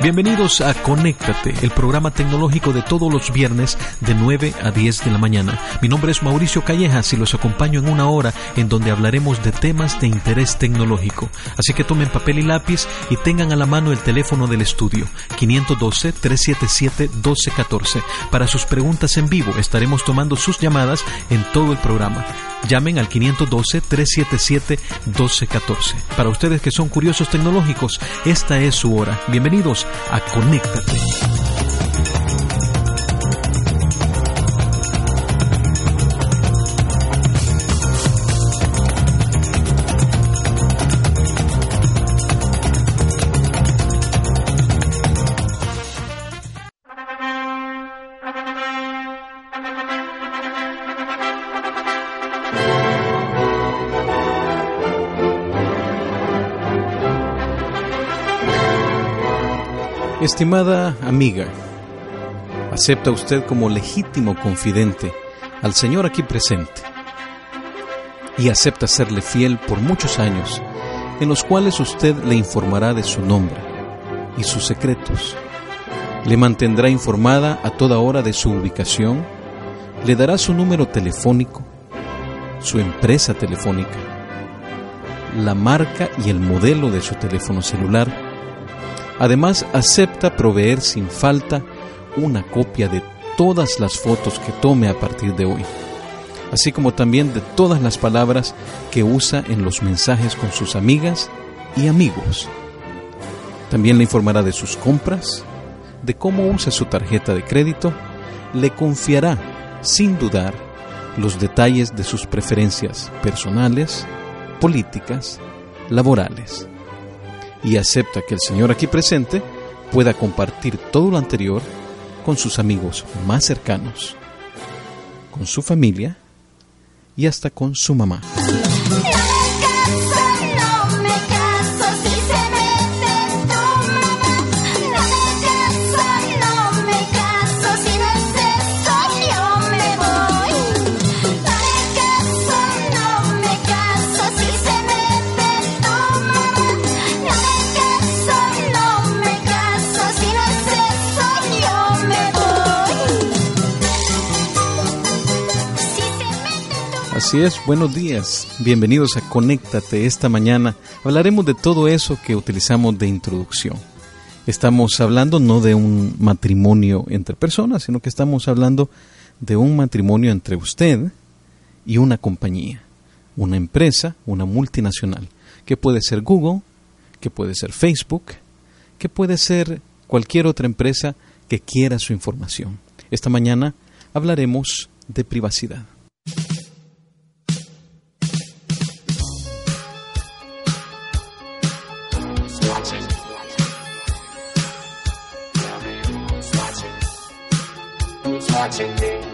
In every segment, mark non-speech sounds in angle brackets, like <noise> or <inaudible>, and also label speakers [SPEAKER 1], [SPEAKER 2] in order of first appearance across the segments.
[SPEAKER 1] Bienvenidos a Conéctate, el programa tecnológico de todos los viernes de 9 a 10 de la mañana. Mi nombre es Mauricio Callejas y los acompaño en una hora en donde hablaremos de temas de interés tecnológico. Así que tomen papel y lápiz y tengan a la mano el teléfono del estudio 512-377-1214. Para sus preguntas en vivo estaremos tomando sus llamadas en todo el programa. Llamen al 512-377-1214. Para ustedes que son curiosos tecnológicos, esta es su hora. Bienvenidos a Conéctate. Estimada amiga, acepta usted como legítimo confidente al Señor aquí presente y acepta serle fiel por muchos años en los cuales usted le informará de su nombre y sus secretos. Le mantendrá informada a toda hora de su ubicación, le dará su número telefónico, su empresa telefónica, la marca y el modelo de su teléfono celular, Además, acepta proveer sin falta una copia de todas las fotos que tome a partir de hoy, así como también de todas las palabras que usa en los mensajes con sus amigas y amigos. También le informará de sus compras, de cómo usa su tarjeta de crédito, le confiará, sin dudar, los detalles de sus preferencias personales, políticas, laborales y acepta que el Señor aquí presente pueda compartir todo lo anterior con sus amigos más cercanos, con su familia y hasta con su mamá. Así es, buenos días, bienvenidos a Conéctate esta mañana. Hablaremos de todo eso que utilizamos de introducción. Estamos hablando no de un matrimonio entre personas, sino que estamos hablando de un matrimonio entre usted y una compañía, una empresa, una multinacional, que puede ser Google, que puede ser Facebook, que puede ser cualquier otra empresa que quiera su información. Esta mañana hablaremos de privacidad. Watching me.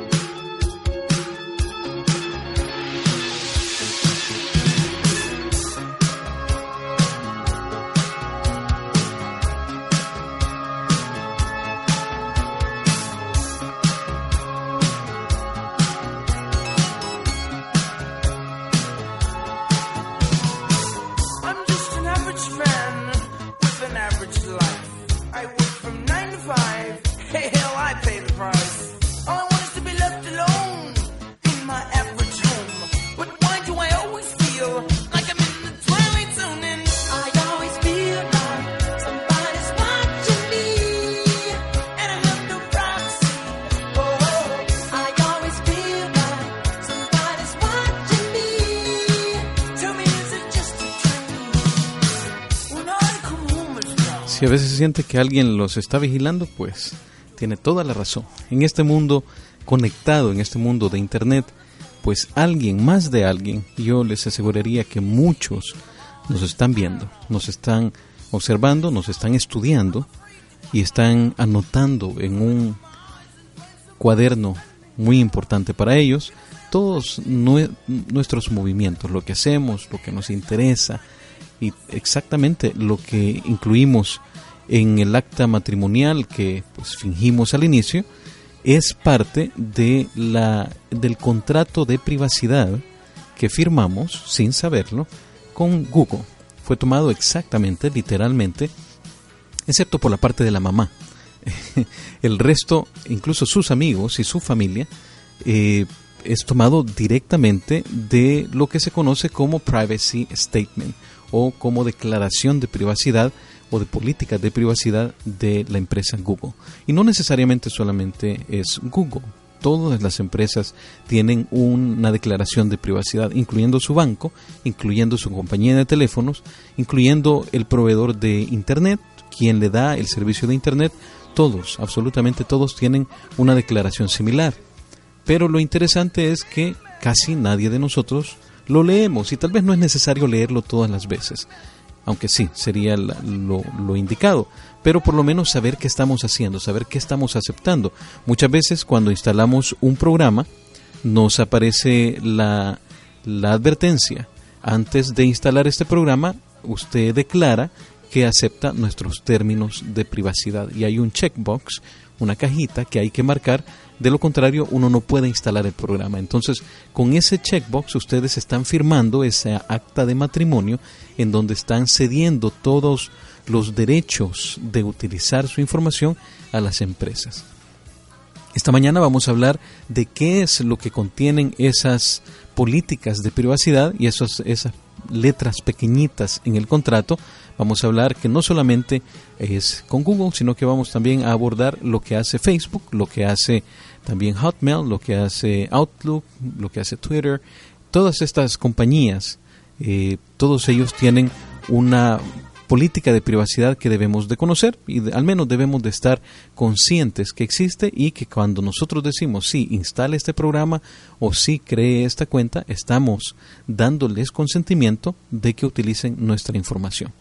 [SPEAKER 1] A veces se siente que alguien los está vigilando, pues tiene toda la razón. En este mundo conectado, en este mundo de Internet, pues alguien, más de alguien, yo les aseguraría que muchos nos están viendo, nos están observando, nos están estudiando y están anotando en un cuaderno muy importante para ellos todos nuestros movimientos, lo que hacemos, lo que nos interesa y exactamente lo que incluimos en el acta matrimonial que pues, fingimos al inicio es parte de la del contrato de privacidad que firmamos sin saberlo con Google. Fue tomado exactamente, literalmente, excepto por la parte de la mamá. <laughs> El resto, incluso sus amigos y su familia, eh, es tomado directamente de lo que se conoce como Privacy Statement o como declaración de privacidad o de política de privacidad de la empresa Google. Y no necesariamente solamente es Google. Todas las empresas tienen una declaración de privacidad, incluyendo su banco, incluyendo su compañía de teléfonos, incluyendo el proveedor de Internet, quien le da el servicio de Internet. Todos, absolutamente todos, tienen una declaración similar. Pero lo interesante es que casi nadie de nosotros lo leemos y tal vez no es necesario leerlo todas las veces, aunque sí, sería lo, indicado, pero por lo menos saber qué estamos haciendo, saber qué estamos aceptando. Muchas veces cuando instalamos un programa nos aparece la, la advertencia. Antes de instalar este programa, usted declara que acepta nuestros términos de privacidad y hay un checkbox, una cajita que hay que marcar de lo contrario, uno no puede instalar el programa. Entonces, con ese checkbox ustedes están firmando ese acta de matrimonio en donde están cediendo todos los derechos de utilizar su información a las empresas. Esta mañana vamos a hablar de qué es lo que contienen esas políticas de privacidad y esas, esas letras pequeñitas en el contrato. Vamos a hablar que no solamente es con Google, sino que vamos también a abordar lo que hace Facebook, lo que hace también Hotmail, lo que hace Outlook, lo que hace Twitter. Todas estas compañías, eh, todos ellos tienen una política de privacidad que debemos de conocer y al menos debemos de estar conscientes que existe y que cuando nosotros decimos sí, instale este programa o sí, cree esta cuenta, estamos dándoles consentimiento de que utilicen nuestra información.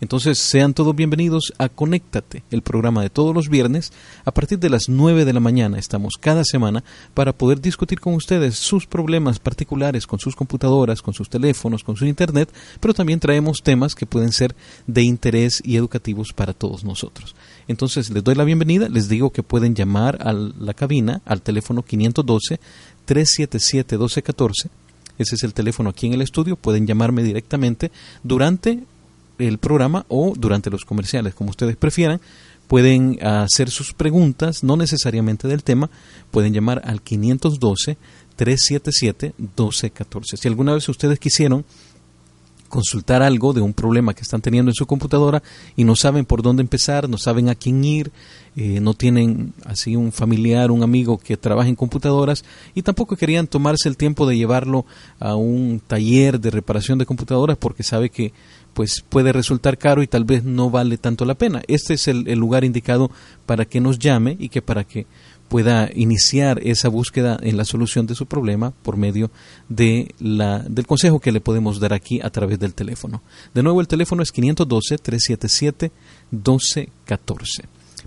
[SPEAKER 1] Entonces sean todos bienvenidos a Conéctate, el programa de todos los viernes a partir de las 9 de la mañana. Estamos cada semana para poder discutir con ustedes sus problemas particulares con sus computadoras, con sus teléfonos, con su internet, pero también traemos temas que pueden ser de interés y educativos para todos nosotros. Entonces les doy la bienvenida, les digo que pueden llamar a la cabina al teléfono 512 377 1214 ese es el teléfono aquí en el estudio. Pueden llamarme directamente durante el programa o durante los comerciales, como ustedes prefieran. Pueden hacer sus preguntas, no necesariamente del tema, pueden llamar al 512-377-1214. Si alguna vez ustedes quisieron consultar algo de un problema que están teniendo en su computadora y no saben por dónde empezar, no saben a quién ir, eh, no tienen así un familiar, un amigo que trabaje en computadoras y tampoco querían tomarse el tiempo de llevarlo a un taller de reparación de computadoras porque sabe que pues puede resultar caro y tal vez no vale tanto la pena. Este es el, lugar indicado para que nos llame y que para que pueda iniciar esa búsqueda en la solución de su problema por medio de la, del consejo que le podemos dar aquí a través del teléfono. De nuevo, el teléfono es 512-377-1214.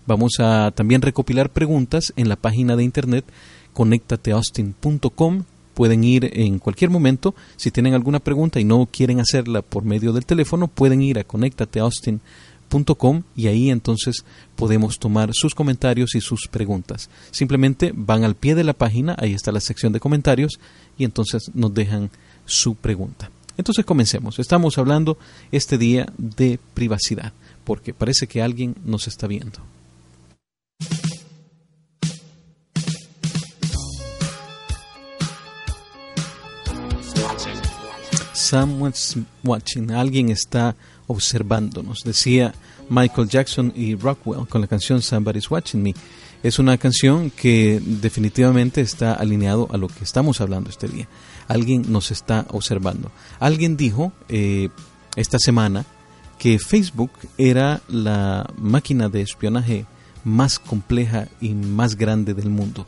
[SPEAKER 1] Vamos a también recopilar preguntas en la página de internet conectateaustin.com pueden ir en cualquier momento. Si tienen alguna pregunta y no quieren hacerla por medio del teléfono, pueden ir a conectateaustin.com y ahí entonces podemos tomar sus comentarios y sus preguntas. Simplemente van al pie de la página, ahí está la sección de comentarios y entonces nos dejan su pregunta. Entonces comencemos. Estamos hablando este día de privacidad, porque parece que alguien nos está viendo. Someone's watching, alguien está observándonos, decía Michael Jackson y Rockwell con la canción Somebody's Watching Me. Es una canción que definitivamente está alineado a lo que estamos hablando este día. Alguien nos está observando. Alguien dijo eh, esta semana que Facebook era la máquina de espionaje más compleja y más grande del mundo,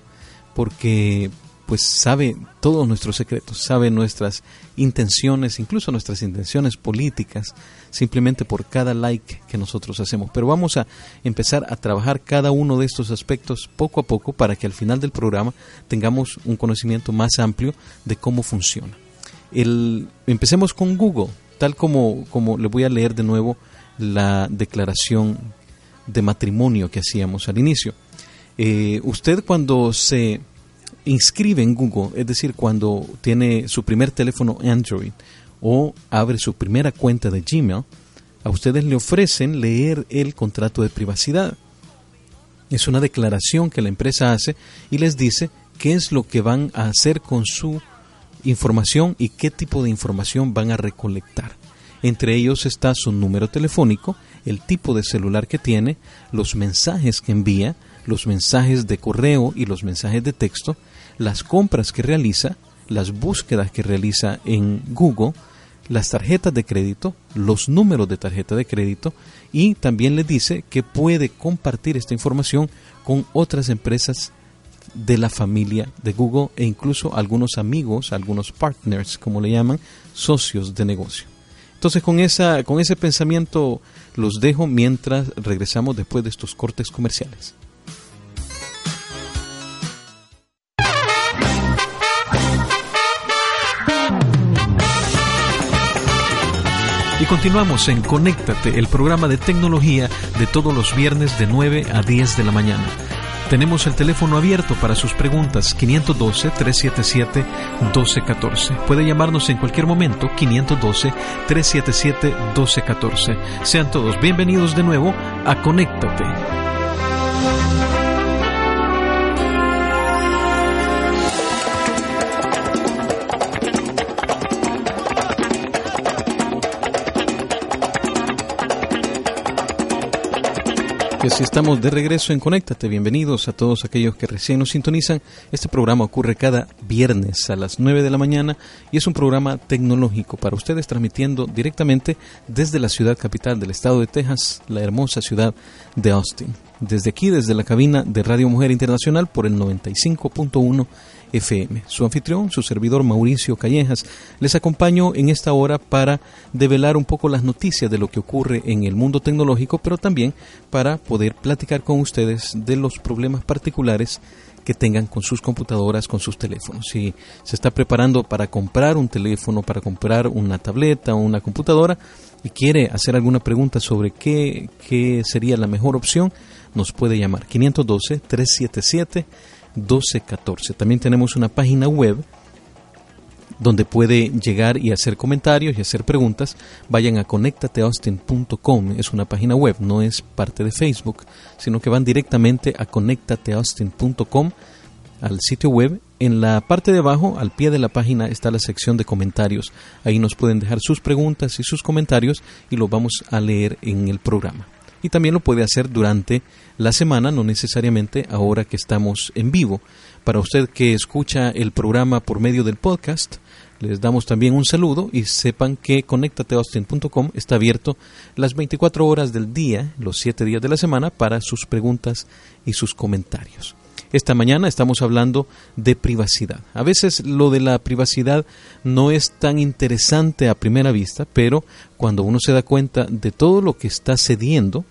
[SPEAKER 1] porque pues sabe todos nuestros secretos, sabe nuestras intenciones, incluso nuestras intenciones políticas, simplemente por cada like que nosotros hacemos. Pero vamos a empezar a trabajar cada uno de estos aspectos poco a poco para que al final del programa tengamos un conocimiento más amplio de cómo funciona. El, empecemos con Google, tal como, como le voy a leer de nuevo la declaración de matrimonio que hacíamos al inicio. Eh, usted cuando se inscribe en Google, es decir, cuando tiene su primer teléfono Android o abre su primera cuenta de Gmail, a ustedes le ofrecen leer el contrato de privacidad. Es una declaración que la empresa hace y les dice qué es lo que van a hacer con su información y qué tipo de información van a recolectar. Entre ellos está su número telefónico, el tipo de celular que tiene, los mensajes que envía, los mensajes de correo y los mensajes de texto, las compras que realiza, las búsquedas que realiza en Google, las tarjetas de crédito, los números de tarjeta de crédito y también le dice que puede compartir esta información con otras empresas de la familia de Google e incluso algunos amigos, algunos partners, como le llaman, socios de negocio. Entonces con, esa, con ese pensamiento los dejo mientras regresamos después de estos cortes comerciales. Y continuamos en Conéctate, el programa de tecnología de todos los viernes de 9 a 10 de la mañana. Tenemos el teléfono abierto para sus preguntas 512-377-1214. Puede llamarnos en cualquier momento 512-377-1214. Sean todos bienvenidos de nuevo a Conéctate. Si estamos de regreso en Conéctate, bienvenidos a todos aquellos que recién nos sintonizan. Este programa ocurre cada viernes a las 9 de la mañana y es un programa tecnológico para ustedes transmitiendo directamente desde la ciudad capital del estado de Texas, la hermosa ciudad de Austin. Desde aquí, desde la cabina de Radio Mujer Internacional por el 95.1 FM. Su anfitrión, su servidor Mauricio Callejas, les acompaño en esta hora para develar un poco las noticias de lo que ocurre en el mundo tecnológico, pero también para poder platicar con ustedes de los problemas particulares que tengan con sus computadoras, con sus teléfonos. Si se está preparando para comprar un teléfono, para comprar una tableta o una computadora y quiere hacer alguna pregunta sobre qué, qué sería la mejor opción, nos puede llamar 512 377 1214. También tenemos una página web donde puede llegar y hacer comentarios y hacer preguntas. Vayan a conectateaustin.com, es una página web, no es parte de Facebook, sino que van directamente a conectateaustin.com al sitio web. En la parte de abajo, al pie de la página, está la sección de comentarios. Ahí nos pueden dejar sus preguntas y sus comentarios y los vamos a leer en el programa y también lo puede hacer durante la semana, no necesariamente ahora que estamos en vivo. Para usted que escucha el programa por medio del podcast, les damos también un saludo y sepan que conectateaustin.com está abierto las 24 horas del día, los 7 días de la semana, para sus preguntas y sus comentarios. Esta mañana estamos hablando de privacidad. A veces lo de la privacidad no es tan interesante a primera vista, pero cuando uno se da cuenta de todo lo que está cediendo,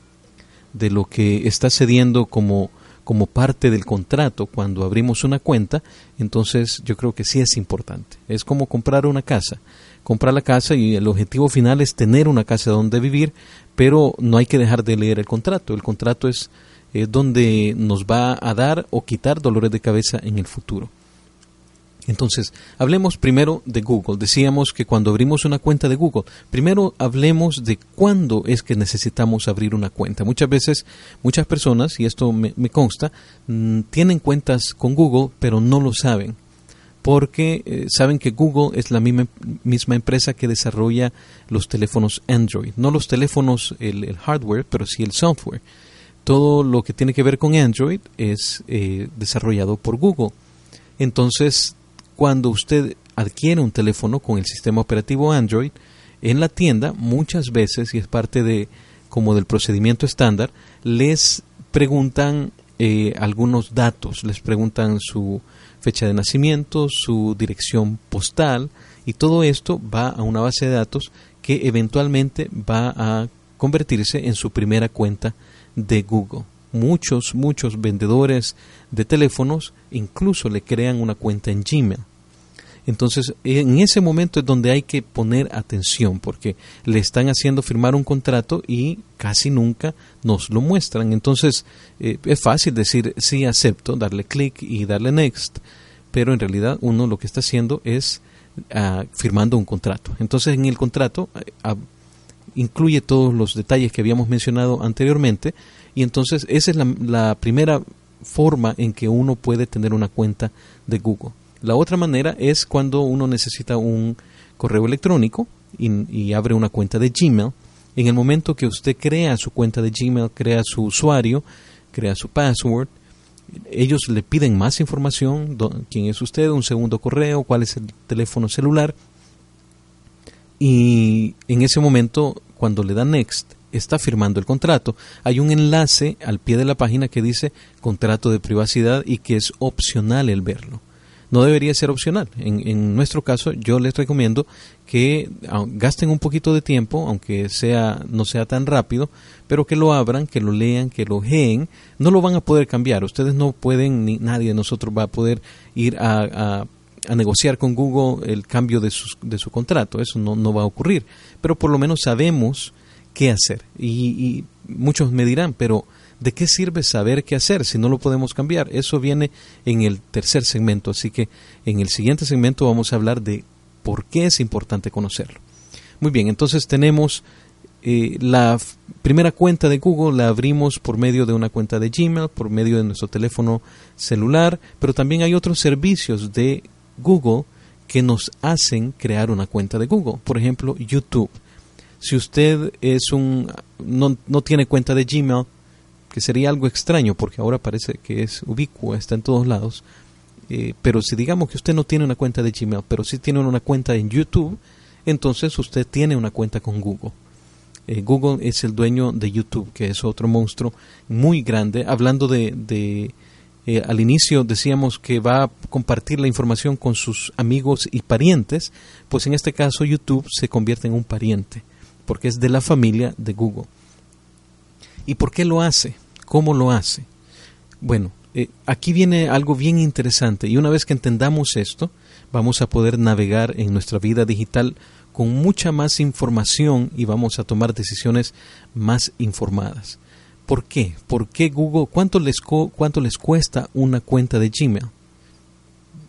[SPEAKER 1] de lo que está cediendo como, como parte del contrato cuando abrimos una cuenta, entonces yo creo que sí es importante. Es como comprar una casa. Comprar la casa y el objetivo final es tener una casa donde vivir, pero no hay que dejar de leer el contrato. El contrato es es donde nos va a dar o quitar dolores de cabeza en el futuro. Entonces, hablemos primero de Google. Decíamos que cuando abrimos una cuenta de Google, primero hablemos de cuándo es que necesitamos abrir una cuenta. Muchas veces, muchas personas, y esto me, consta, mm, tienen cuentas con Google, pero no lo saben porque eh, saben que Google es la misma, misma, empresa que desarrolla los teléfonos Android, no los teléfonos, el hardware, pero sí el software todo lo que tiene que ver con Android es eh, desarrollado por Google. Entonces, cuando usted adquiere un teléfono con el sistema operativo Android en la tienda, muchas veces, y es parte de como del procedimiento estándar, les preguntan eh, algunos datos, les preguntan su, fecha de nacimiento, su dirección postal y todo esto va a una base de datos que eventualmente va a convertirse en su primera cuenta de Google. Muchos, muchos vendedores de teléfonos incluso le crean una cuenta en Gmail. Entonces, en ese momento es donde hay que poner atención, porque le están haciendo firmar un contrato y casi nunca nos lo muestran. Entonces, eh, es fácil decir sí acepto, darle clic y darle next, pero en realidad uno lo que está haciendo es ah, firmando un contrato. Entonces, en el contrato ah, incluye todos los detalles que habíamos mencionado anteriormente, y entonces esa es la primera forma en que uno puede tener una cuenta de Google. La otra manera es cuando uno necesita un correo electrónico y, abre una cuenta de Gmail. En el momento que usted crea su cuenta de Gmail, crea su usuario, crea su password, ellos le piden más información, quién es usted, un segundo correo, cuál es el teléfono celular. Y en ese momento, cuando le da next, está firmando el contrato. Hay un enlace al pie de la página que dice contrato de privacidad y que es opcional el verlo no debería ser opcional. En, en nuestro caso, yo les recomiendo que gasten un poquito de tiempo, aunque sea no sea tan rápido, pero que lo abran, que lo lean, que lo geen. No lo van a poder cambiar. Ustedes no pueden, ni nadie de nosotros va a poder ir a, negociar con Google el cambio de, de su contrato. Eso no, no va a ocurrir. Pero por lo menos sabemos qué hacer. Y, y muchos me dirán, pero ¿de qué sirve saber qué hacer si no lo podemos cambiar? Eso viene en el tercer segmento, así que en el siguiente segmento vamos a hablar de por qué es importante conocerlo. Muy bien, entonces tenemos eh, la primera cuenta de Google, la abrimos por medio de una cuenta de Gmail, por medio de nuestro teléfono celular, pero también hay otros servicios de Google que nos hacen crear una cuenta de Google. Por ejemplo, YouTube. Si usted es un no, no tiene cuenta de Gmail, que sería algo extraño porque ahora parece que es ubicua, está en todos lados. Eh, pero si digamos que usted no tiene una cuenta de Gmail, pero sí tiene una cuenta en YouTube, entonces usted tiene una cuenta con Google. Eh, Google es el dueño de YouTube, que es otro monstruo muy grande. Hablando de, de eh, al inicio decíamos que va a compartir la información con sus amigos y parientes, pues en este caso YouTube se convierte en un pariente, porque es de la familia de Google. ¿Y por qué lo hace? ¿Cómo lo hace? Bueno, eh, aquí viene algo bien interesante y una vez que entendamos esto, vamos a poder navegar en nuestra vida digital con mucha más información y vamos a tomar decisiones más informadas. ¿Por qué? ¿Por qué Google? ¿Cuánto les, cuánto les cuesta una cuenta de Gmail?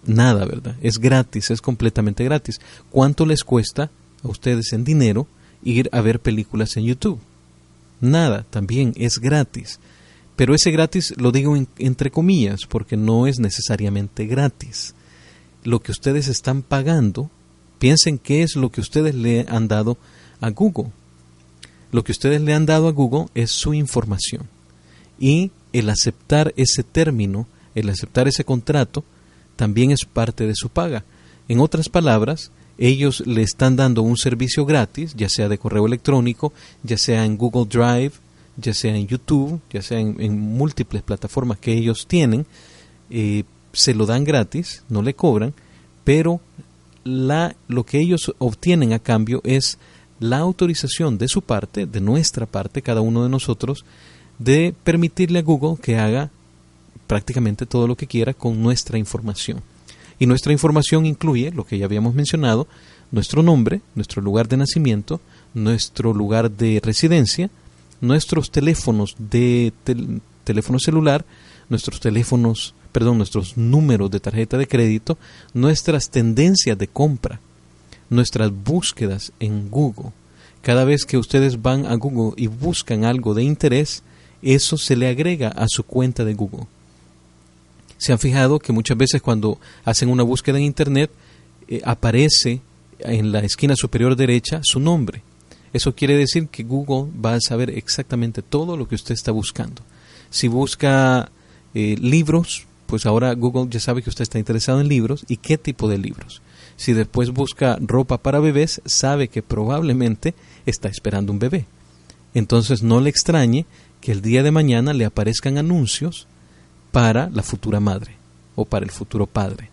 [SPEAKER 1] Nada, ¿verdad? Es gratis, es completamente gratis. ¿Cuánto les cuesta a ustedes en dinero ir a ver películas en YouTube? nada, también es gratis. Pero ese gratis lo digo entre comillas porque no es necesariamente gratis. Lo que ustedes están pagando, piensen qué es lo que ustedes le han dado a Google. Lo que ustedes le han dado a Google es su información. Y el aceptar ese término, el aceptar ese contrato, también es parte de su paga. En otras palabras, ellos le están dando un servicio gratis, ya sea de correo electrónico, ya sea en Google Drive, ya sea en YouTube, ya sea en, múltiples plataformas que ellos tienen, eh, se lo dan gratis, no le cobran, pero la, lo que ellos obtienen a cambio es la autorización de su parte, de nuestra parte, cada uno de nosotros, de permitirle a Google que haga prácticamente todo lo que quiera con nuestra información. Y nuestra información incluye lo que ya habíamos mencionado, nuestro nombre, nuestro lugar de nacimiento, nuestro lugar de residencia, nuestros teléfonos de teléfono celular, nuestros teléfonos, perdón, nuestros números de tarjeta de crédito, nuestras tendencias de compra, nuestras búsquedas en Google. Cada vez que ustedes van a Google y buscan algo de interés, eso se le agrega a su cuenta de Google se han fijado que muchas veces cuando hacen una búsqueda en Internet eh, aparece en la esquina superior derecha su nombre. Eso quiere decir que Google va a saber exactamente todo lo que usted está buscando. Si busca eh, libros, pues ahora Google ya sabe que usted está interesado en libros y qué tipo de libros. Si después busca ropa para bebés, sabe que probablemente está esperando un bebé. Entonces no le extrañe que el día de mañana le aparezcan anuncios para la futura madre. o para el futuro padre.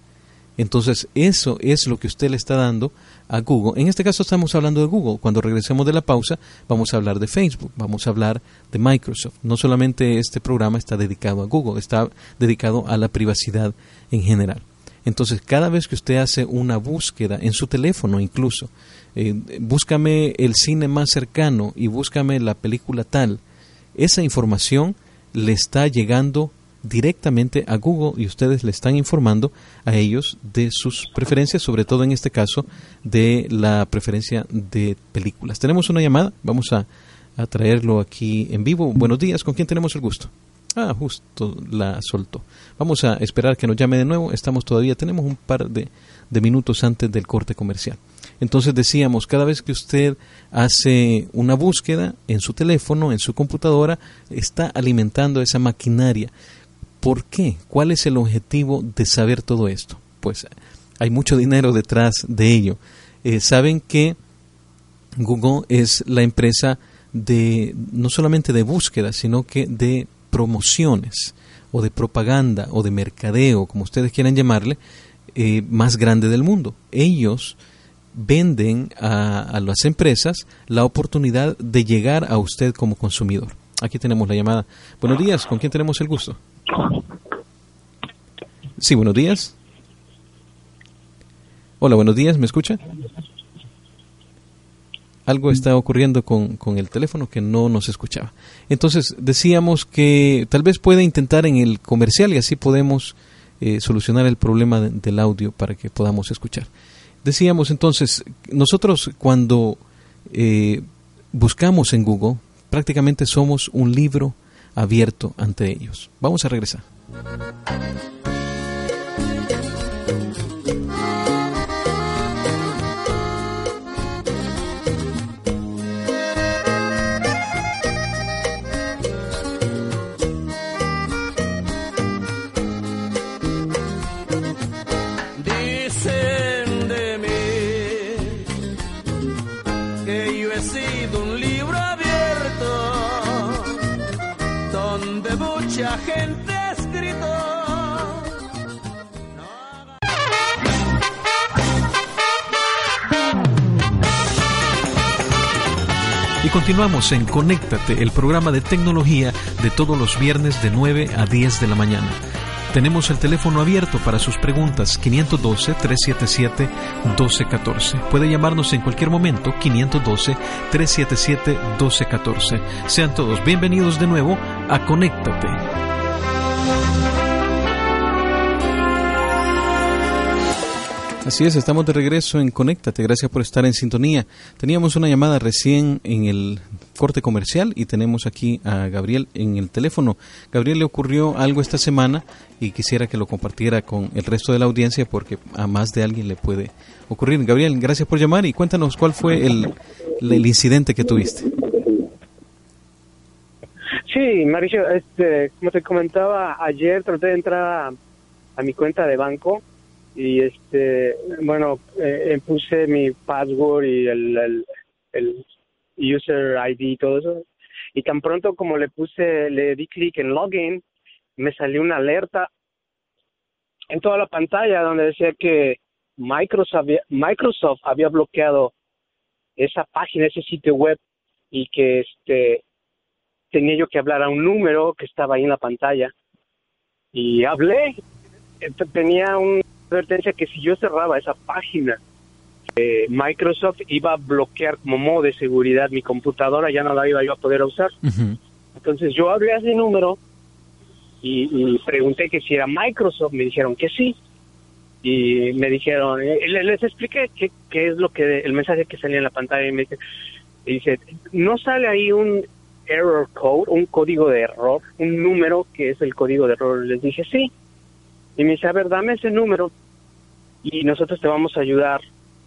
[SPEAKER 1] Entonces, eso es lo que usted le está dando a Google. En este caso estamos hablando de Google. Cuando regresemos de la pausa, vamos a hablar de Facebook, vamos a hablar de Microsoft. No solamente este programa está dedicado a Google, está dedicado a la privacidad en general. Entonces, cada vez que usted hace una búsqueda en su teléfono incluso, eh, búscame el cine más cercano y búscame la película tal, esa información le está llegando directamente a Google y ustedes le están informando a ellos de sus preferencias, sobre todo en este caso de la preferencia de películas. Tenemos una llamada, vamos a, traerlo aquí en vivo. Buenos días, ¿con quién tenemos el gusto? Ah, justo la soltó. Vamos a esperar que nos llame de nuevo. Estamos todavía, tenemos un par de, de minutos antes del corte comercial. Entonces decíamos, cada vez que usted hace una búsqueda en su teléfono, en su computadora, está alimentando esa maquinaria ¿Por qué? ¿Cuál es el objetivo de saber todo esto? Pues hay mucho dinero detrás de ello. Eh, saben que Google es la empresa de no solamente de búsqueda, sino que de promociones o de propaganda o de mercadeo, como ustedes quieran llamarle, eh, más grande del mundo. Ellos venden a, a las empresas la oportunidad de llegar a usted como consumidor. Aquí tenemos la llamada. Buenos días, ¿con quién tenemos el gusto? Sí, buenos días. Hola, buenos días, ¿me escucha? Algo está ocurriendo con, con, el teléfono que no nos escuchaba. Entonces, decíamos que tal vez puede intentar en el comercial y así podemos eh, solucionar el problema del audio para que podamos escuchar. Decíamos entonces, nosotros cuando eh, buscamos en Google, prácticamente somos un libro abierto ante ellos. Vamos a regresar. Continuamos en Conéctate, el programa de tecnología de todos los viernes de 9 a 10 de la mañana. Tenemos el teléfono abierto para sus preguntas 512-377-1214. Puede llamarnos en cualquier momento 512-377-1214. Sean todos bienvenidos de nuevo a Conéctate. Así es, estamos de regreso en Conéctate. Gracias por estar en sintonía. Teníamos una llamada recién en el corte comercial y tenemos aquí a Gabriel en el teléfono. Gabriel le ocurrió algo esta semana y quisiera que lo compartiera con el resto de la audiencia porque a más de alguien le puede ocurrir. Gabriel, gracias por llamar y cuéntanos cuál fue el, incidente que tuviste.
[SPEAKER 2] Sí, Mauricio, este, como te comentaba ayer, traté de entrar a mi cuenta de banco y este bueno eh, puse mi password y el, el, user ID y todo eso. Y tan pronto como le puse le di clic en login me salió una alerta en toda la pantalla donde decía que Microsoft había, Microsoft había bloqueado esa página ese sitio web y que este tenía yo que hablar a un número que estaba ahí en la pantalla. Y hablé tenía un advertencia que si yo cerraba esa página, eh, Microsoft iba a bloquear como modo de seguridad mi computadora, ya no la iba yo a poder usar. Entonces yo hablé a ese número y, pregunté que si era Microsoft, me dijeron que sí. Y me dijeron, eh, les, expliqué qué, qué, es lo que el mensaje que salía en la pantalla y me dice, y dice, no sale ahí un error code, un código de error, un número que es el código de error. Les dije, sí. Y me dice, a ver, dame ese número y nosotros te vamos a ayudar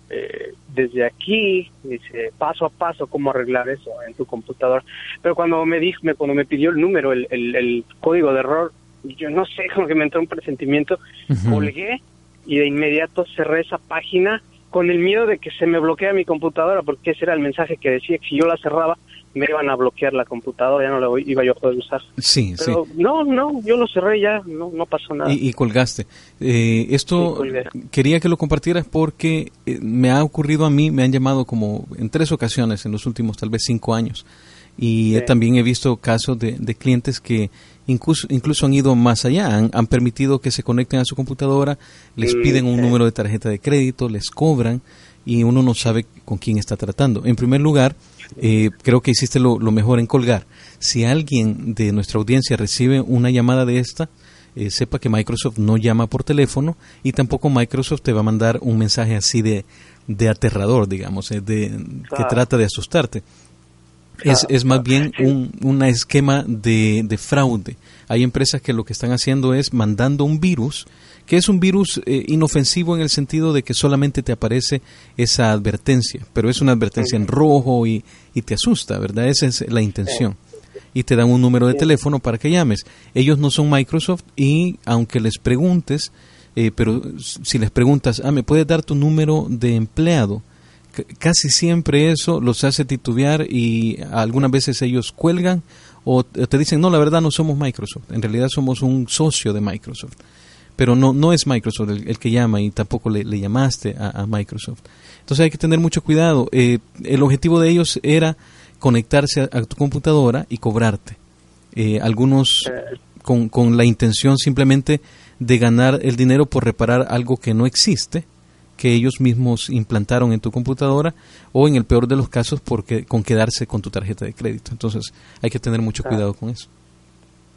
[SPEAKER 2] eh, desde aquí, dice, paso a paso cómo arreglar eso en tu computadora. Pero cuando me dijo, cuando me pidió el número, el, el, código de error, yo no sé, <laughs> como que me entró un presentimiento, colgué y de inmediato cerré esa página con el miedo de que se me bloquea mi computadora, porque ese era el mensaje que decía que si yo la cerraba, me iban a bloquear la computadora, ya no la iba yo a poder usar.
[SPEAKER 1] Sí,
[SPEAKER 2] Pero no, no, yo lo cerré ya, no, no pasó nada.
[SPEAKER 1] Y, colgaste. Eh, esto quería que lo compartieras porque eh, me ha ocurrido a mí, me han llamado como en tres ocasiones en los últimos tal vez cinco años. Y también he visto casos de, de clientes que incluso, incluso han ido más allá, han, han, permitido que se conecten a su computadora, les mm, piden un número de tarjeta de crédito, les cobran y uno no sabe con quién está tratando. En primer lugar, eh, creo que hiciste lo, mejor en colgar. Si alguien de nuestra audiencia recibe una llamada de esta, eh, sepa que Microsoft no llama por teléfono y tampoco Microsoft te va a mandar un mensaje así de, de aterrador, digamos, eh, de, que trata de asustarte. Es, es más bien un una esquema de, de fraude. Hay empresas que lo que están haciendo es mandando un virus que es un virus eh, inofensivo en el sentido de que solamente te aparece esa advertencia, pero es una advertencia en rojo y, te asusta, ¿verdad? Esa es la intención. Y te dan un número de teléfono para que llames. Ellos no son Microsoft y aunque les preguntes, eh, pero si les preguntas, ah, ¿me puedes dar tu número de empleado? casi siempre eso los hace titubear y algunas veces ellos cuelgan o te dicen, no, la verdad no somos Microsoft, en realidad somos un socio de Microsoft pero no, no es Microsoft el, que llama y tampoco le, llamaste a, Microsoft. Entonces hay que tener mucho cuidado. Eh, el objetivo de ellos era conectarse a, tu computadora y cobrarte. Eh, algunos con, con la intención simplemente de ganar el dinero por reparar algo que no existe, que ellos mismos implantaron en tu computadora o en el peor de los casos porque con quedarse con tu tarjeta de crédito. Entonces hay que tener mucho cuidado con eso.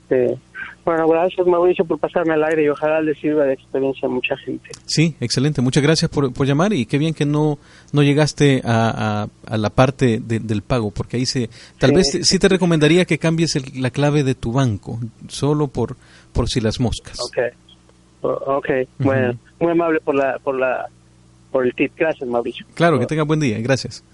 [SPEAKER 2] Sí. Bueno, gracias Mauricio por pasarme al aire y ojalá le sirva de experiencia a mucha gente.
[SPEAKER 1] Sí, excelente. Muchas gracias por, por llamar y qué bien que no, no llegaste a, a, la parte del pago, porque ahí se... Tal vez sí te recomendaría que cambies la clave de tu banco, solo por, por si las moscas.
[SPEAKER 2] Ok, ok, bueno, muy amable por, la, por, la, por el tip. Gracias Mauricio.
[SPEAKER 1] Claro, que tenga buen día. Gracias.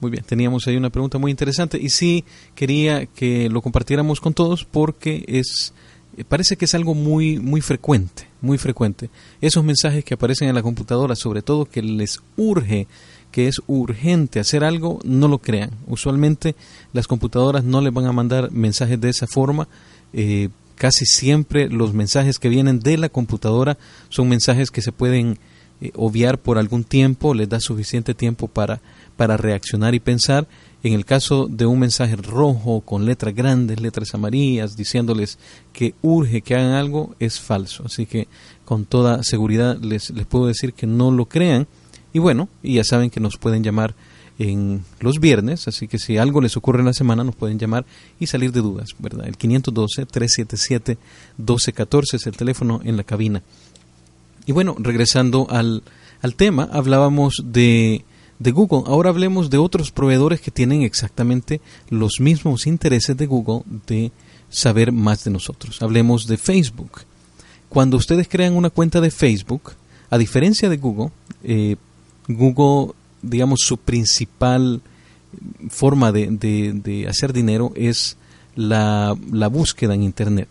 [SPEAKER 1] Muy bien, teníamos ahí una pregunta muy interesante y sí quería que lo compartiéramos con todos porque es eh, parece que es algo muy muy frecuente, muy frecuente. Esos mensajes que aparecen en la computadora, sobre todo que les urge, que es urgente hacer algo, no lo crean. Usualmente las computadoras no les van a mandar mensajes de esa forma. Eh, casi siempre los mensajes que vienen de la computadora son mensajes que se pueden eh, obviar por algún tiempo, les da suficiente tiempo para para reaccionar y pensar. En el caso de un mensaje rojo con letras grandes, letras amarillas, diciéndoles que urge que hagan algo, es falso. Así que con toda seguridad les, les puedo decir que no lo crean. Y bueno, y ya saben que nos pueden llamar en los viernes, así que si algo les ocurre en la semana nos pueden llamar y salir de dudas, ¿verdad? El 512-377-1214 es el teléfono en la cabina. Y bueno, regresando al, al tema, hablábamos de de Google. Ahora hablemos de otros proveedores que tienen exactamente los mismos intereses de Google de saber más de nosotros. Hablemos de Facebook. Cuando ustedes crean una cuenta de Facebook, a diferencia de Google, eh, Google, digamos, su principal forma de, hacer dinero es la búsqueda en Internet.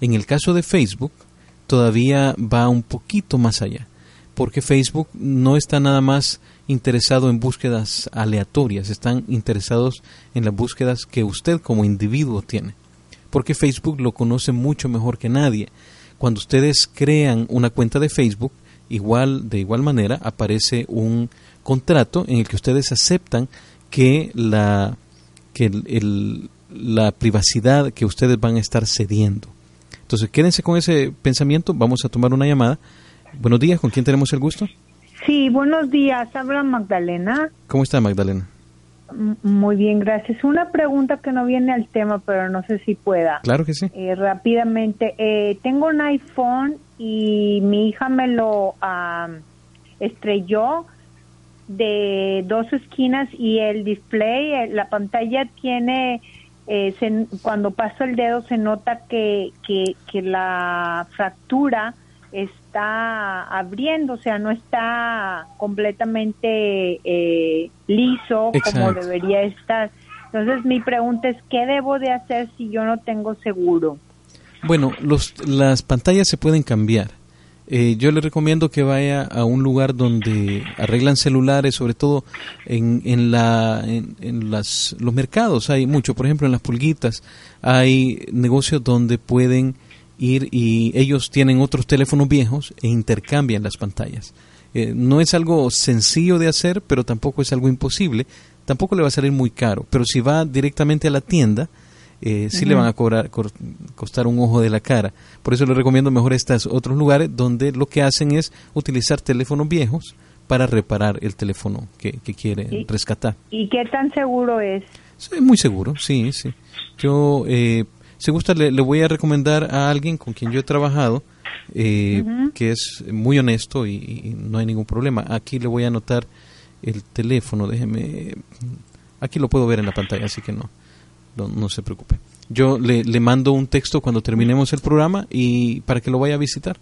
[SPEAKER 1] En el caso de Facebook, todavía va un poquito más allá, porque Facebook no está nada más interesado en búsquedas aleatorias, están interesados en las búsquedas que usted como individuo tiene. Porque Facebook lo conoce mucho mejor que nadie. Cuando ustedes crean una cuenta de Facebook, igual de igual manera aparece un contrato en el que ustedes aceptan que la que el, la privacidad que ustedes van a estar cediendo. Entonces, quédense con ese pensamiento, vamos a tomar una llamada. Buenos días, ¿con quién tenemos el gusto?
[SPEAKER 3] Sí, buenos días. Habla Magdalena.
[SPEAKER 1] ¿Cómo está Magdalena?
[SPEAKER 3] Muy bien, gracias. Una pregunta que no viene al tema, pero no sé si pueda.
[SPEAKER 1] Claro que sí.
[SPEAKER 3] Eh, rápidamente, eh, tengo un iPhone y mi hija me lo estrelló de dos esquinas y el display, eh, la pantalla tiene, cuando paso el dedo se nota que, que, que la fractura está abriendo, o sea, no está completamente eh, liso como debería estar. Entonces mi pregunta es, ¿qué debo de hacer si yo no tengo seguro?
[SPEAKER 1] Bueno, los, las pantallas se pueden cambiar. eh, yo le recomiendo que vaya a un lugar donde arreglan celulares, sobre todo en, en, la, en, las, los mercados hay mucho, por ejemplo en las pulguitas hay negocios donde pueden ir y ellos tienen otros teléfonos viejos e intercambian las pantallas. Eh, no es algo sencillo de hacer, pero tampoco es algo imposible, tampoco le va a salir muy caro, pero si va directamente a la tienda, eh, sí le van a cobrar, costar un ojo de la cara. Por eso le recomiendo mejor estos otros lugares donde lo que hacen es utilizar teléfonos viejos para reparar el teléfono que, que quiere rescatar.
[SPEAKER 3] ¿Y qué tan seguro es?
[SPEAKER 1] Sí, muy seguro, sí, sí. Yo, eh, si gusta, le, voy a recomendar a alguien con quien yo he trabajado, eh, que es muy honesto y, no hay ningún problema. Aquí le voy a anotar el teléfono, déjeme, aquí lo puedo ver en la pantalla, así que no no, se preocupe. Yo le, le mando un texto cuando terminemos el programa y para que lo vaya a visitar.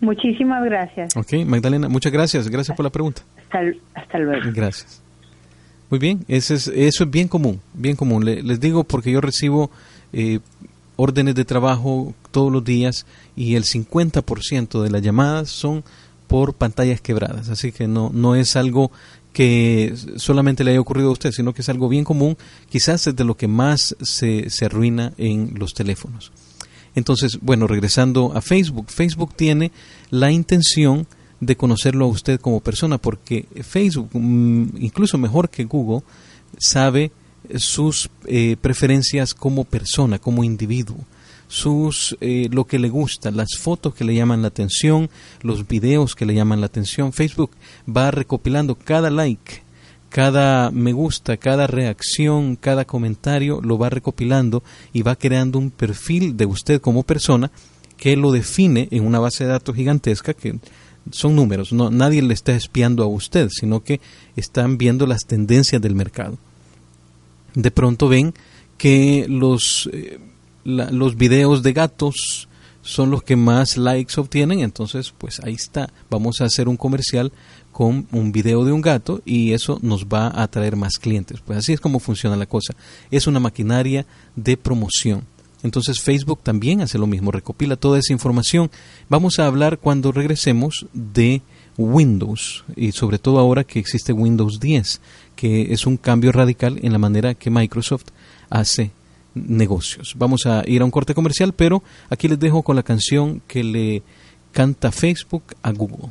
[SPEAKER 3] Muchísimas gracias.
[SPEAKER 1] Ok, Magdalena, muchas gracias. Gracias por la pregunta.
[SPEAKER 3] Hasta, luego.
[SPEAKER 1] Gracias. Muy bien, eso es, eso es bien común, bien común. les digo porque yo recibo eh, órdenes de trabajo todos los días y el 50% de las llamadas son por pantallas quebradas, así que no, no es algo que solamente le haya ocurrido a usted, sino que es algo bien común, quizás es de lo que más se, se arruina en los teléfonos. Entonces, bueno, regresando a Facebook, Facebook tiene la intención de conocerlo a usted como persona, porque Facebook, mm, incluso mejor que Google, sabe sus eh, preferencias como persona, como individuo sus eh, lo que le gusta, las fotos que le llaman la atención, los videos que le llaman la atención. Facebook va recopilando cada like, cada me gusta, cada reacción, cada comentario, lo va recopilando y va creando un perfil de usted como persona que lo define en una base de datos gigantesca que son números, no, nadie le está espiando a usted, sino que están viendo las tendencias del mercado. De pronto ven que los eh, los videos de gatos son los que más likes obtienen, entonces pues ahí está, vamos a hacer un comercial con un video de un gato y eso nos va a atraer más clientes. Pues así es como funciona la cosa. Es una maquinaria de promoción. Entonces Facebook también hace lo mismo, recopila toda esa información. Vamos a hablar cuando regresemos de Windows y sobre todo ahora que existe Windows 10, que es un cambio radical en la manera que Microsoft hace negocios. Vamos a ir a un corte comercial, pero aquí les dejo con la canción que le canta Facebook a Google.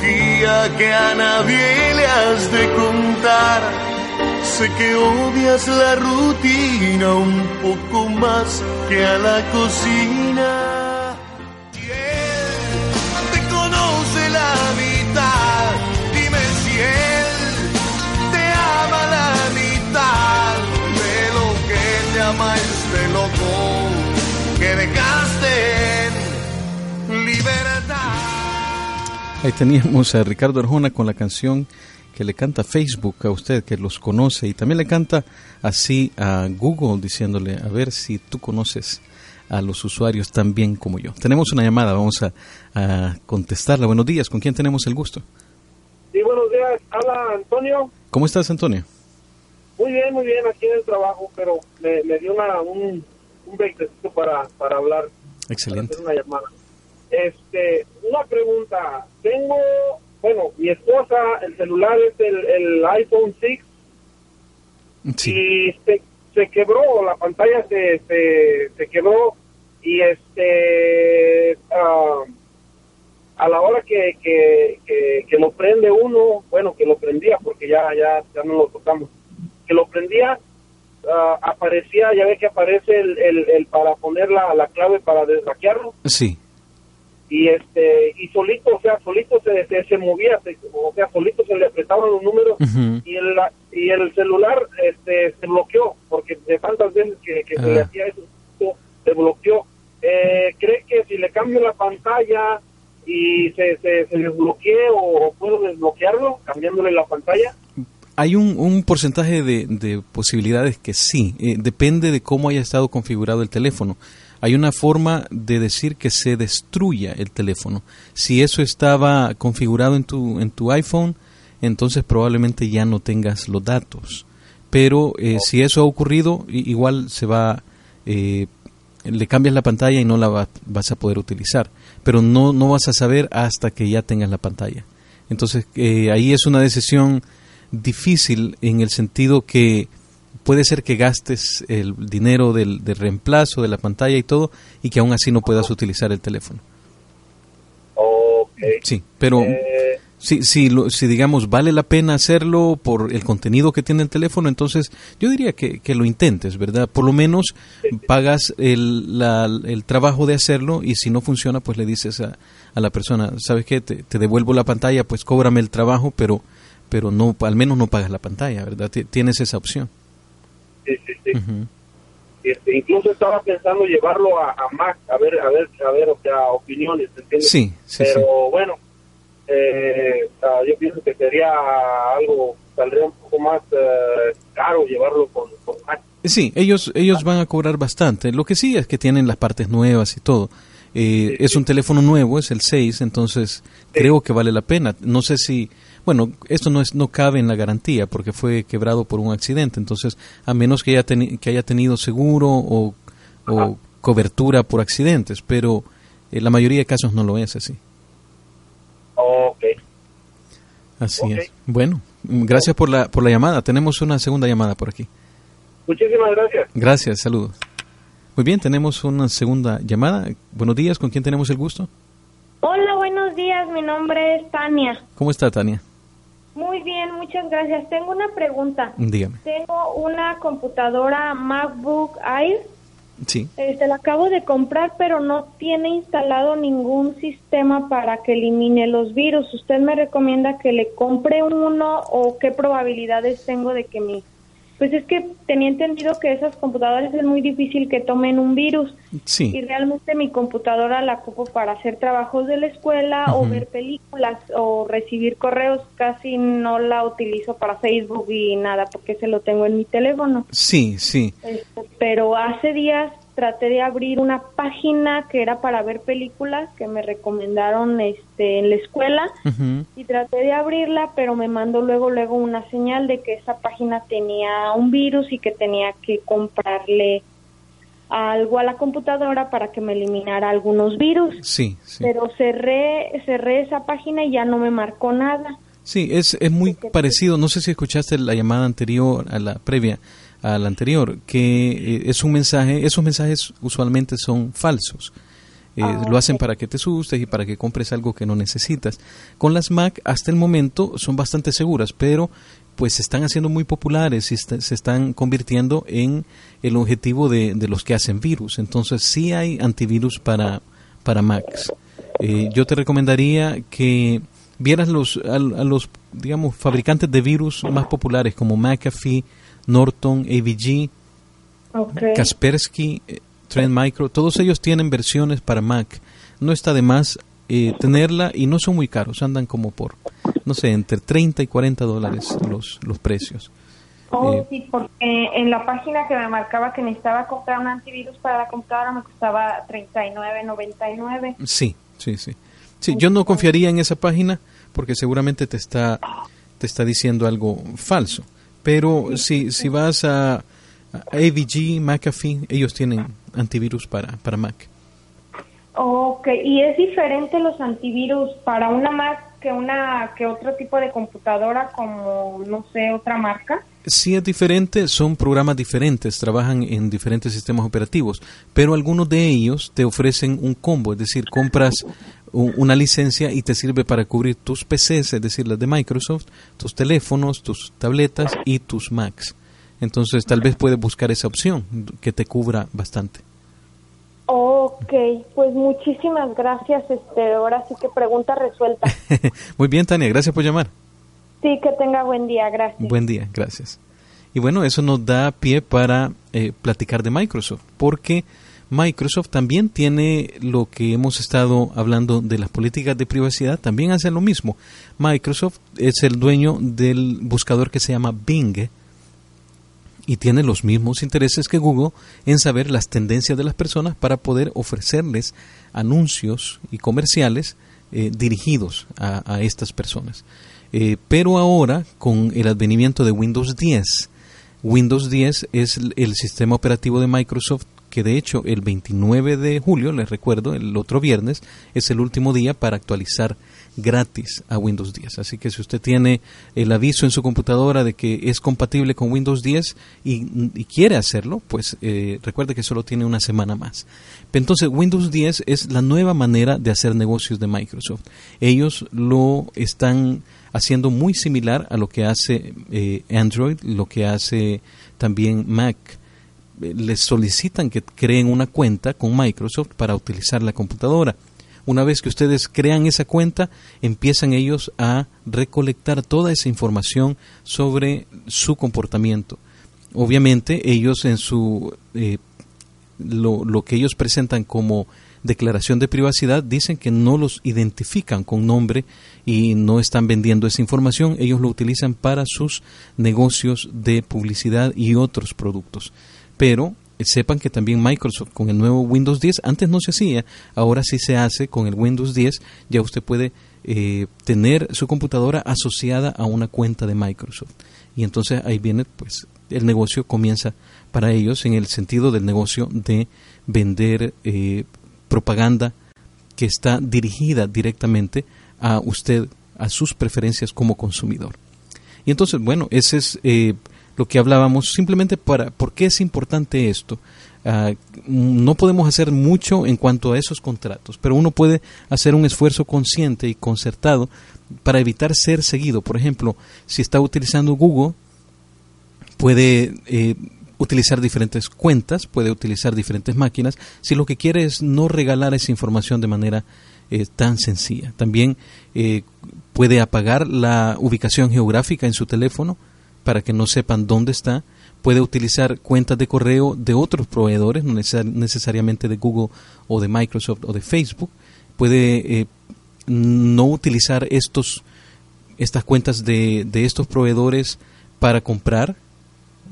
[SPEAKER 4] que a nadie le has de contar. Sé que odias la rutina un poco más que a la cocina. Y él te conoce la mitad. Dime si él te ama la mitad de lo que te ama este loco que dejaste en.
[SPEAKER 1] Ahí teníamos a Ricardo Arjona con la canción que le canta Facebook a usted, que los conoce, y también le canta así a Google, diciéndole, a ver si tú conoces a los usuarios tan bien como yo. Tenemos una llamada, vamos a, contestarla. Buenos días, ¿con quién tenemos el gusto?
[SPEAKER 5] Sí, buenos días, habla Antonio.
[SPEAKER 1] ¿Cómo estás, Antonio?
[SPEAKER 5] Muy bien, muy bien, aquí en el trabajo, pero me, dio una, un, un para, para hablar.
[SPEAKER 1] Excelente.
[SPEAKER 5] Para hacer una llamada. Este, una pregunta. Tengo, bueno, mi esposa, el celular es el, iPhone 6 y se, quebró, la pantalla se, se, quebró. Y este ah, a la hora que, que, que, lo prende uno, bueno, que lo prendía porque ya, ya, ya no lo tocamos, que lo prendía, ah, aparecía, ya ve que aparece el, el, el para poner la, la clave para desbloquearlo.
[SPEAKER 1] Sí.
[SPEAKER 5] Y este y solito, o sea, solito se, se, se movía, se- o sea, solito se le apretaban los números y el y el celular este se bloqueó porque de tantas veces que, que se
[SPEAKER 1] Ah.
[SPEAKER 5] le hacía eso se bloqueó. Eh, ¿Cree que si le cambio la pantalla y se, se, se desbloquee o, o puedo desbloquearlo cambiándole la pantalla?
[SPEAKER 1] Hay un, un porcentaje de, de posibilidades que sí, eh, depende de cómo haya estado configurado el teléfono. Hay una forma de decir que se destruya el teléfono. Si eso estaba configurado en tu, en tu iPhone, entonces probablemente ya no tengas los datos. Pero eh, si eso ha ocurrido, igual se va, eh, le cambias la pantalla y no la va- vas a poder utilizar. Pero no, no vas a saber hasta que ya tengas la pantalla. Entonces eh, ahí es una decisión difícil en el sentido que puede ser que gastes el dinero del, del reemplazo de la pantalla y todo y que aún así no puedas utilizar el teléfono. Sí, pero
[SPEAKER 5] Eh,
[SPEAKER 1] si, si, lo- si digamos vale la pena hacerlo por el contenido que tiene el teléfono, entonces yo diría que, que lo intentes, ¿verdad? Por lo menos pagas el, la- el trabajo de hacerlo y si no funciona, pues le dices a, a la persona, ¿sabes qué? Te, te devuelvo la pantalla, pues cóbrame el trabajo, pero pero no al menos no pagas la pantalla, ¿verdad? Ti- Tienes esa opción.
[SPEAKER 5] Sí, sí, sí.
[SPEAKER 1] Ujú.
[SPEAKER 5] Este, incluso estaba pensando llevarlo a, a Mac, a ver, a ver, a ver, o sea, opiniones, ¿entiendes?
[SPEAKER 1] Sí, sí,
[SPEAKER 5] Pero
[SPEAKER 1] sí.
[SPEAKER 5] bueno, eh, yo pienso que sería algo, saldría un poco más eh, caro llevarlo con, con Mac.
[SPEAKER 1] Sí, ellos, ellos van a cobrar bastante. Lo que sí es que tienen las partes nuevas y todo. Eh, es un teléfono nuevo, es el 6, entonces creo que vale la pena. No sé si, bueno, esto no es no cabe en la garantía porque fue quebrado por un accidente, entonces a menos que haya, teni- que haya tenido seguro o, o cobertura por accidentes, pero eh, la mayoría de casos no lo es así.
[SPEAKER 5] Ok.
[SPEAKER 1] Así es. Bueno, gracias por la, por la llamada. Tenemos una segunda llamada por aquí.
[SPEAKER 5] Muchísimas gracias.
[SPEAKER 1] Gracias, saludos. Muy bien, tenemos una segunda llamada. Buenos días, ¿con quién tenemos el gusto?
[SPEAKER 6] Hola, buenos días. Mi nombre es Tania.
[SPEAKER 1] ¿Cómo está, Tania?
[SPEAKER 6] Muy bien, muchas gracias. Tengo una pregunta.
[SPEAKER 1] Dígame.
[SPEAKER 6] Tengo una computadora MacBook Air.
[SPEAKER 1] Sí.
[SPEAKER 6] Este, la acabo de comprar, pero no tiene instalado ningún sistema para que elimine los virus. ¿Usted me recomienda que le compre uno o qué probabilidades tengo de que mi... Pues es que tenía entendido que esas computadoras es muy difícil que tomen un virus. Y
[SPEAKER 1] Sí.
[SPEAKER 6] realmente mi computadora la ocupo para hacer trabajos de la escuela o ver películas o recibir correos. Casi no la utilizo para Facebook y nada porque se lo tengo en mi teléfono.
[SPEAKER 1] Sí, sí.
[SPEAKER 6] Este, pero hace días traté de abrir una página que era para ver películas que me recomendaron este en la escuela y traté de abrirla, pero me mandó luego luego una señal de que esa página tenía un virus y que tenía que comprarle algo a la computadora para que me eliminara algunos virus.
[SPEAKER 1] Sí, sí.
[SPEAKER 6] Pero cerré cerré esa página y ya no me marcó nada.
[SPEAKER 1] Sí, es, es muy parecido. No sé si escuchaste la llamada anterior a la previa, a la anterior, que eh, es un mensaje, esos mensajes usualmente son falsos. Eh,
[SPEAKER 6] Ah,
[SPEAKER 1] lo hacen para que te asustes y para que compres algo que no necesitas. Con las Mac, hasta el momento, son bastante seguras, pero pues se están haciendo muy populares y está- se están convirtiendo en el objetivo de, de los que hacen virus. Entonces sí hay antivirus para, para Macs. Eh, yo te recomendaría que vieras los, a, a los, digamos, fabricantes de virus más populares como McAfee, Norton, AVG,
[SPEAKER 6] Okay.
[SPEAKER 1] Kaspersky, Trend Micro, todos ellos tienen versiones para Mac. No está de más eh, tenerla y no son muy caros, andan como por, no sé, entre 30 y 40 dólares los, los precios.
[SPEAKER 6] Oh,
[SPEAKER 1] Eh,
[SPEAKER 6] sí, porque en la página que me marcaba que necesitaba comprar un antivirus para la computadora me costaba 39.99.
[SPEAKER 1] Sí, sí, sí. Sí, yo no confiaría en esa página porque seguramente te está, te está diciendo algo falso. Pero si, si vas a, a AVG, McAfee, ellos tienen antivirus para, para Mac.
[SPEAKER 6] Ok, y es diferente los antivirus para una Mac que una que otro tipo de computadora como no sé otra marca.
[SPEAKER 1] Sí es diferente, son programas diferentes, trabajan en diferentes sistemas operativos, pero algunos de ellos te ofrecen un combo, es decir, compras una licencia y te sirve para cubrir tus PCs, es decir, las de Microsoft, tus teléfonos, tus tabletas y tus Macs. Entonces tal vez puedes buscar esa opción que te cubra bastante.
[SPEAKER 6] Ok, pues muchísimas gracias, este, ahora sí que pregunta resuelta. <laughs>
[SPEAKER 1] Muy bien, Tania, gracias por llamar.
[SPEAKER 6] Sí, que tenga buen día, gracias.
[SPEAKER 1] Buen día, gracias. Y bueno, eso nos da pie para eh, platicar de Microsoft, porque Microsoft también tiene lo que hemos estado hablando de las políticas de privacidad, también hace lo mismo. Microsoft es el dueño del buscador que se llama Bing, y tiene los mismos intereses que Google en saber las tendencias de las personas para poder ofrecerles anuncios y comerciales eh, dirigidos a, estas personas. Eh, pero ahora, con el advenimiento de Windows 10, Windows 10 es el sistema operativo de Microsoft que de hecho el 29 de julio, les recuerdo, el otro viernes, es el último día para actualizar gratis a Windows 10. Así que si usted tiene el aviso en su computadora de que es compatible con Windows 10 y, quiere hacerlo, pues eh, recuerde que solo tiene una semana más. Entonces Windows 10 es la nueva manera de hacer negocios de Microsoft. Ellos lo están haciendo muy similar a lo que hace eh, Android, lo que hace también Mac les solicitan que creen una cuenta con Microsoft para utilizar la computadora. Una vez que ustedes crean esa cuenta, empiezan ellos a recolectar toda esa información sobre su comportamiento. Obviamente ellos en su eh, lo, lo que ellos presentan como declaración de privacidad dicen que no los identifican con nombre y no están vendiendo esa información, ellos lo utilizan para sus negocios de publicidad y otros productos. Pero sepan que también Microsoft con el nuevo Windows 10, antes no se hacía, ahora sí se hace con el Windows 10, ya usted puede eh, tener su computadora asociada a una cuenta de Microsoft. Y entonces ahí viene, pues, el negocio comienza para ellos en el sentido del negocio de vender eh, propaganda que está dirigida directamente a usted, a sus preferencias como consumidor. Y entonces, bueno, ese es eh, lo que hablábamos, simplemente para, ¿por qué es importante esto? Ah, no podemos hacer mucho en cuanto a esos contratos, pero uno puede hacer un esfuerzo consciente y concertado para evitar ser seguido. Por ejemplo, si está utilizando Google, puede eh, utilizar diferentes cuentas, puede utilizar diferentes máquinas, si lo que quiere es no regalar esa información de manera eh, tan sencilla. También eh, puede apagar la ubicación geográfica en su teléfono, para que no sepan dónde está. Puede utilizar cuentas de correo de otros proveedores, no necesariamente de Google o de Microsoft o de Facebook. Puede eh, no utilizar estos, estas cuentas de, de estos proveedores para comprar.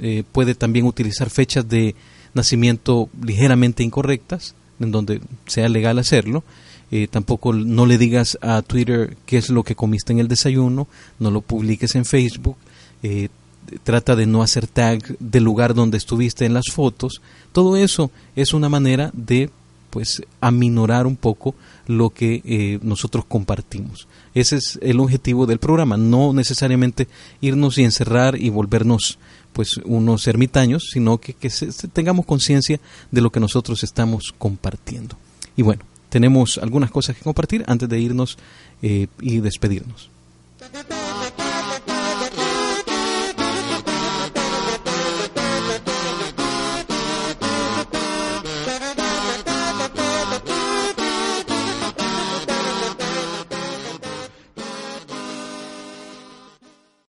[SPEAKER 1] Eh, puede también utilizar fechas de nacimiento ligeramente incorrectas, en donde sea legal hacerlo. Eh, tampoco no le digas a Twitter qué es lo que comiste en el desayuno, no lo publiques en Facebook. Eh, trata de no hacer tag del lugar donde estuviste en las fotos. Todo eso es una manera de pues aminorar un poco lo que eh, nosotros compartimos. Ese es el objetivo del programa, no necesariamente irnos y encerrar y volvernos pues unos ermitaños, sino que, tengamos conciencia de lo que nosotros estamos compartiendo. Y bueno, tenemos algunas cosas que compartir antes de irnos eh, y despedirnos.